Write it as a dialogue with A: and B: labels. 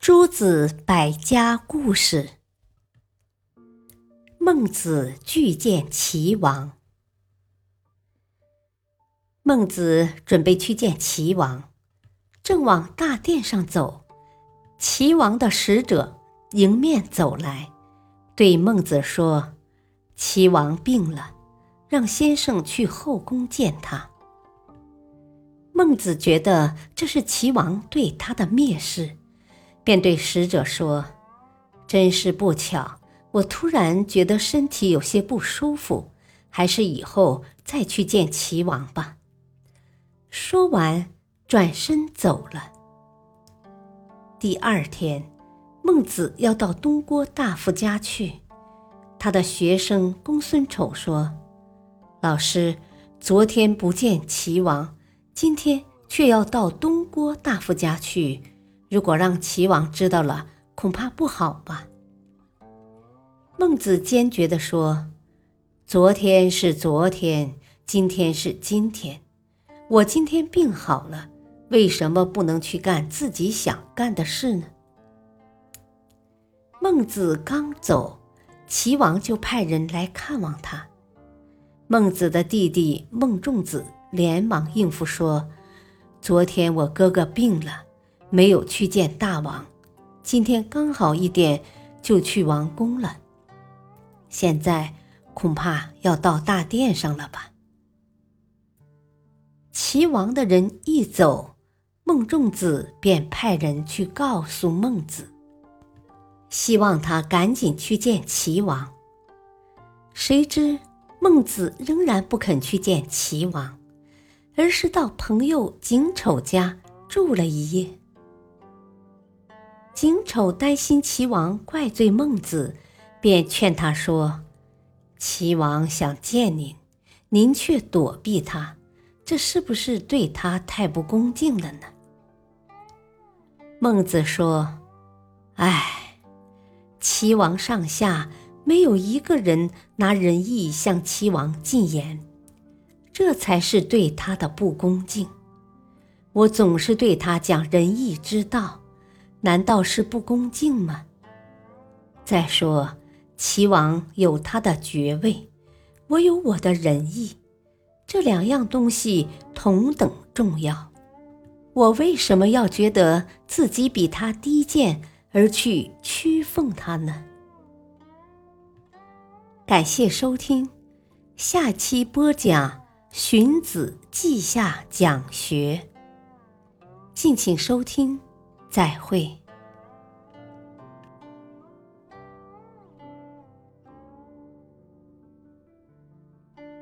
A: 诸子百家故事：孟子拒见齐王。孟子准备去见齐王，正往大殿上走，齐王的使者迎面走来，对孟子说：“齐王病了，让先生去后宫见他。”孟子觉得这是齐王对他的蔑视。便对使者说：“真是不巧，我突然觉得身体有些不舒服，还是以后再去见齐王吧。”说完，转身走了。第二天，孟子要到东郭大夫家去，他的学生公孙丑说：“老师，昨天不见齐王，今天却要到东郭大夫家去。”如果让齐王知道了，恐怕不好吧？孟子坚决地说：“昨天是昨天，今天是今天。我今天病好了，为什么不能去干自己想干的事呢？”孟子刚走，齐王就派人来看望他。孟子的弟弟孟仲子连忙应付说：“昨天我哥哥病了。”没有去见大王，今天刚好一点就去王宫了。现在恐怕要到大殿上了吧？齐王的人一走，孟仲子便派人去告诉孟子，希望他赶紧去见齐王。谁知孟子仍然不肯去见齐王，而是到朋友景丑家住了一夜。景丑担心齐王怪罪孟子，便劝他说：“齐王想见您，您却躲避他，这是不是对他太不恭敬了呢？”孟子说：“唉，齐王上下没有一个人拿仁义向齐王进言，这才是对他的不恭敬。我总是对他讲仁义之道。”难道是不恭敬吗？再说，齐王有他的爵位，我有我的仁义，这两样东西同等重要。我为什么要觉得自己比他低贱而去屈奉他呢？感谢收听，下期播讲《荀子·稷下讲学》，敬请收听。再会。